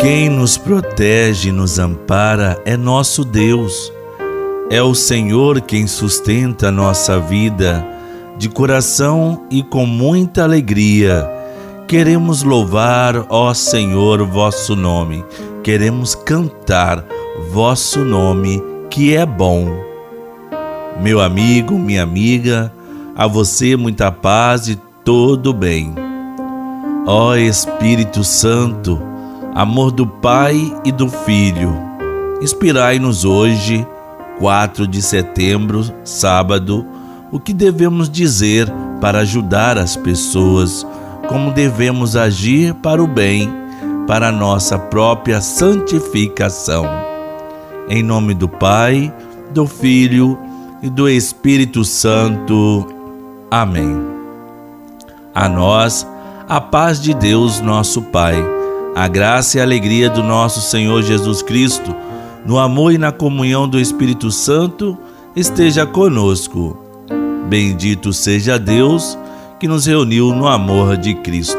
Quem nos protege e nos ampara é nosso Deus. É o Senhor quem sustenta nossa vida. De coração e com muita alegria, queremos louvar, ó Senhor, vosso nome. Queremos cantar vosso nome, que é bom. Meu amigo, minha amiga, a você muita paz e todo bem. Ó Espírito Santo, amor do Pai e do Filho, inspirai-nos hoje, 4 de setembro, sábado, o que devemos dizer para ajudar as pessoas, como devemos agir para o bem, para a nossa própria santificação. Em nome do Pai, do Filho e do Espírito Santo. Amém. A nós, a paz de Deus, nosso Pai, a graça e a alegria do nosso Senhor Jesus Cristo, no amor e na comunhão do Espírito Santo, esteja conosco. Bendito seja Deus que nos reuniu no amor de Cristo.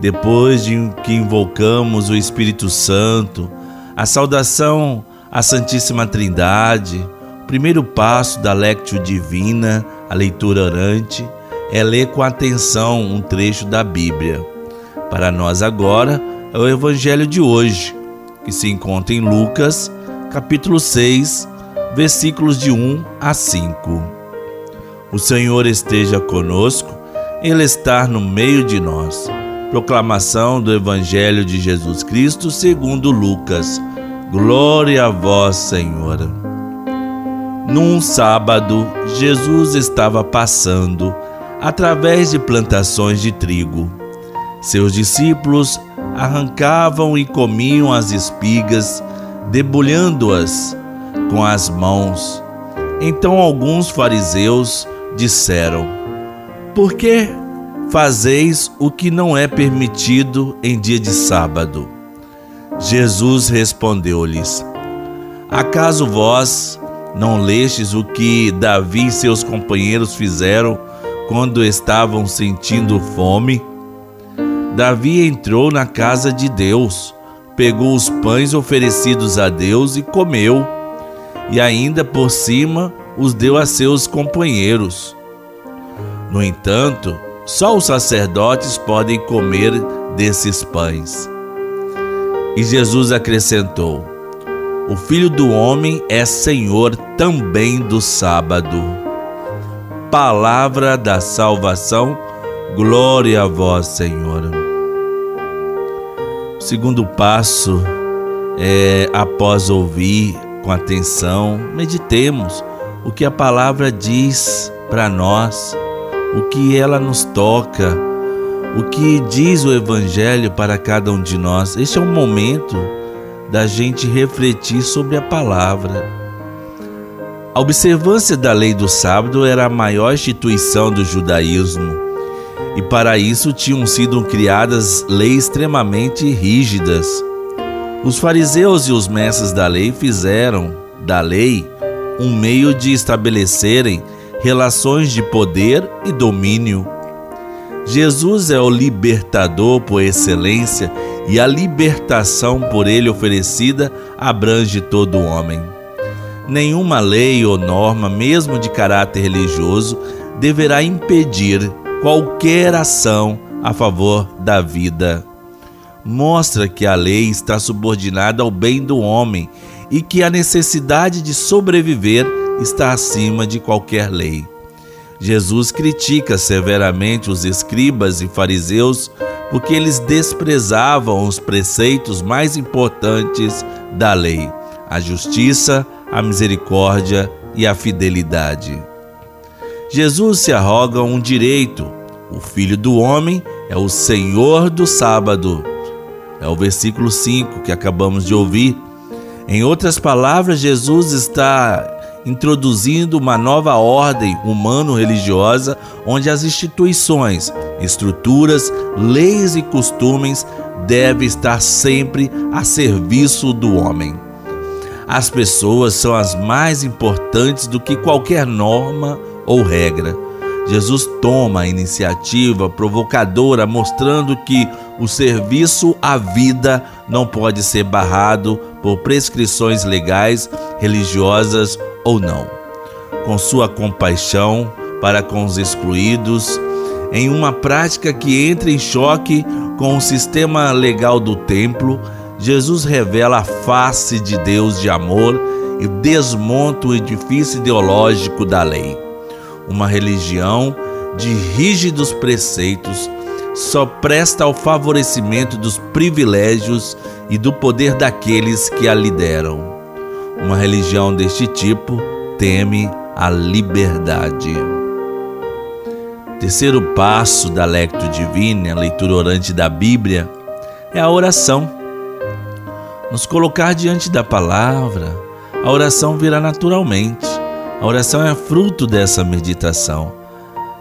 Depois de que invocamos o Espírito Santo, a saudação à Santíssima Trindade, o primeiro passo da Lectio Divina, a leitura orante, é ler com atenção um trecho da Bíblia. Para nós agora é o evangelho de hoje, que se encontra em Lucas, capítulo 6, versículos de 1 a 5. O Senhor esteja conosco, ele está no meio de nós. Proclamação do evangelho de Jesus Cristo, segundo Lucas. Glória a vós, Senhor. Num sábado, Jesus estava passando através de plantações de trigo. Seus discípulos arrancavam e comiam as espigas, debulhando-as com as mãos. Então alguns fariseus disseram: Por que fazeis o que não é permitido em dia de sábado? Jesus respondeu-lhes: Acaso vós não lestes o que Davi e seus companheiros fizeram quando estavam sentindo fome, Davi entrou na casa de Deus, pegou os pães oferecidos a Deus e comeu, e ainda por cima os deu a seus companheiros. No entanto, só os sacerdotes podem comer desses pães. E Jesus acrescentou: O filho do homem é senhor também do sábado palavra da salvação. Glória a vós, Senhor. Segundo passo é, após ouvir com atenção, meditemos o que a palavra diz para nós, o que ela nos toca, o que diz o Evangelho para cada um de nós. Este é o momento da gente refletir sobre a palavra a observância da lei do sábado era a maior instituição do judaísmo, e para isso tinham sido criadas leis extremamente rígidas. Os fariseus e os mestres da lei fizeram da lei um meio de estabelecerem relações de poder e domínio. Jesus é o libertador por excelência e a libertação por ele oferecida abrange todo homem. Nenhuma lei ou norma, mesmo de caráter religioso, deverá impedir qualquer ação a favor da vida. Mostra que a lei está subordinada ao bem do homem e que a necessidade de sobreviver está acima de qualquer lei. Jesus critica severamente os escribas e fariseus porque eles desprezavam os preceitos mais importantes da lei: a justiça, a misericórdia e a fidelidade. Jesus se arroga um direito. O Filho do Homem é o Senhor do sábado. É o versículo 5 que acabamos de ouvir. Em outras palavras, Jesus está introduzindo uma nova ordem humano-religiosa onde as instituições, estruturas, leis e costumes devem estar sempre a serviço do homem. As pessoas são as mais importantes do que qualquer norma ou regra. Jesus toma a iniciativa provocadora, mostrando que o serviço à vida não pode ser barrado por prescrições legais, religiosas ou não. Com sua compaixão para com os excluídos, em uma prática que entra em choque com o sistema legal do templo, Jesus revela a face de Deus de amor e desmonta o edifício ideológico da lei. Uma religião de rígidos preceitos só presta ao favorecimento dos privilégios e do poder daqueles que a lideram. Uma religião deste tipo teme a liberdade. Terceiro passo da Lectio Divina, a leitura orante da Bíblia, é a oração. Nos colocar diante da palavra, a oração virá naturalmente. A oração é fruto dessa meditação.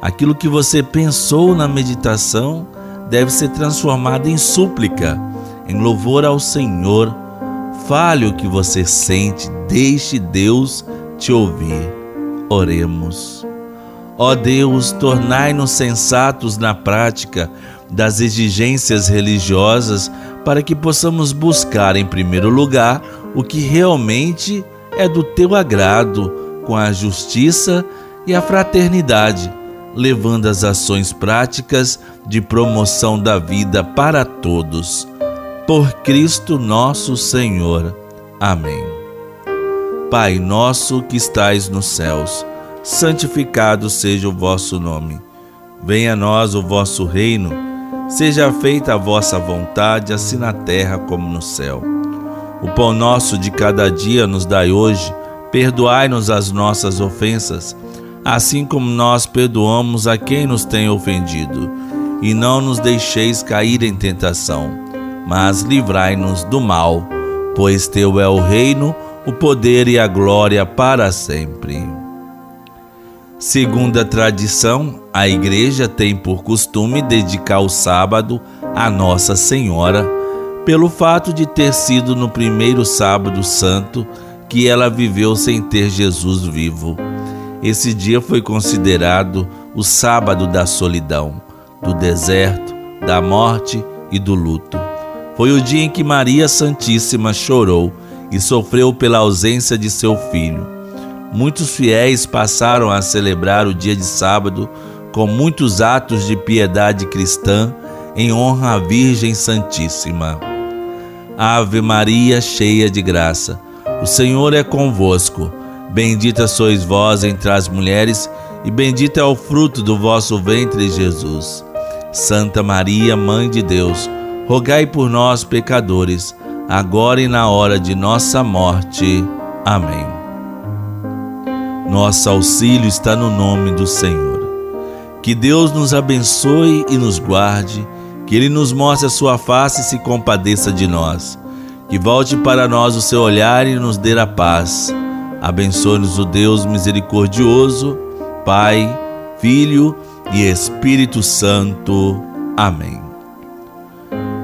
Aquilo que você pensou na meditação deve ser transformado em súplica, em louvor ao Senhor. Fale o que você sente, deixe Deus te ouvir. Oremos. Ó Deus, tornai-nos sensatos na prática das exigências religiosas para que possamos buscar em primeiro lugar o que realmente é do teu agrado, com a justiça e a fraternidade, levando as ações práticas de promoção da vida para todos. Por Cristo nosso Senhor. Amém. Pai nosso que estais nos céus, santificado seja o vosso nome. Venha a nós o vosso reino. Seja feita a vossa vontade, assim na terra como no céu. O pão nosso de cada dia nos dai hoje. Perdoai-nos as nossas ofensas, assim como nós perdoamos a quem nos tem ofendido. E não nos deixeis cair em tentação, mas livrai-nos do mal, pois teu é o reino, o poder e a glória para sempre. Segundo a tradição, a igreja tem por costume dedicar o sábado a Nossa Senhora pelo fato de ter sido no primeiro sábado santo que ela viveu sem ter Jesus vivo. Esse dia foi considerado o sábado da solidão, do deserto, da morte e do luto. Foi o dia em que Maria Santíssima chorou e sofreu pela ausência de seu filho. Muitos fiéis passaram a celebrar o dia de sábado com muitos atos de piedade cristã em honra à Virgem Santíssima. Ave Maria, cheia de graça, o Senhor é convosco. Bendita sois vós entre as mulheres, e bendito é o fruto do vosso ventre, Jesus. Santa Maria, Mãe de Deus, rogai por nós, pecadores, agora e na hora de nossa morte. Amém. Nosso auxílio está no nome do Senhor. Que Deus nos abençoe e nos guarde que Ele nos mostre a sua face e se compadeça de nós. Que volte para nós o seu olhar e nos dê a paz. Abençoe-nos o Deus misericordioso, Pai, Filho e Espírito Santo. Amém.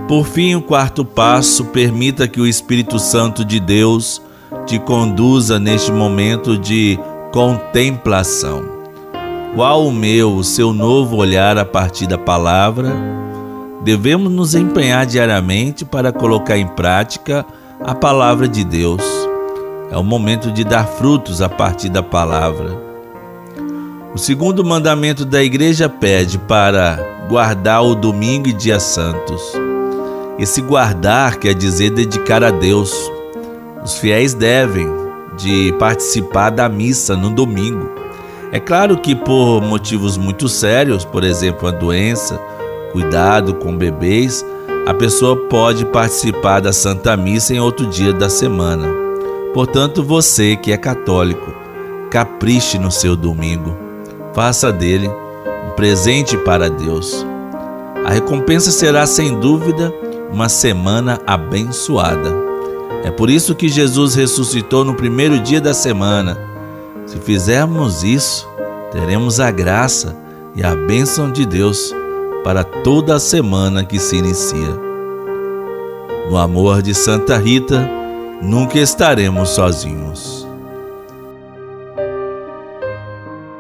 Por fim, o quarto passo, permita que o Espírito Santo de Deus te conduza neste momento de contemplação. Qual o meu, o seu novo olhar a partir da palavra? Devemos nos empenhar diariamente para colocar em prática a palavra de Deus. É o momento de dar frutos a partir da palavra. O segundo mandamento da igreja pede para guardar o domingo e dias santos. Esse guardar quer dizer dedicar a Deus. Os fiéis devem de participar da missa no domingo. É claro que por motivos muito sérios, por exemplo, a doença, cuidado com bebês, a pessoa pode participar da Santa Missa em outro dia da semana. Portanto, você que é católico, capriche no seu domingo. Faça dele um presente para Deus. A recompensa será, sem dúvida, uma semana abençoada. É por isso que Jesus ressuscitou no primeiro dia da semana. Se fizermos isso, teremos a graça e a bênção de Deus para toda a semana que se inicia. No amor de Santa Rita, nunca estaremos sozinhos.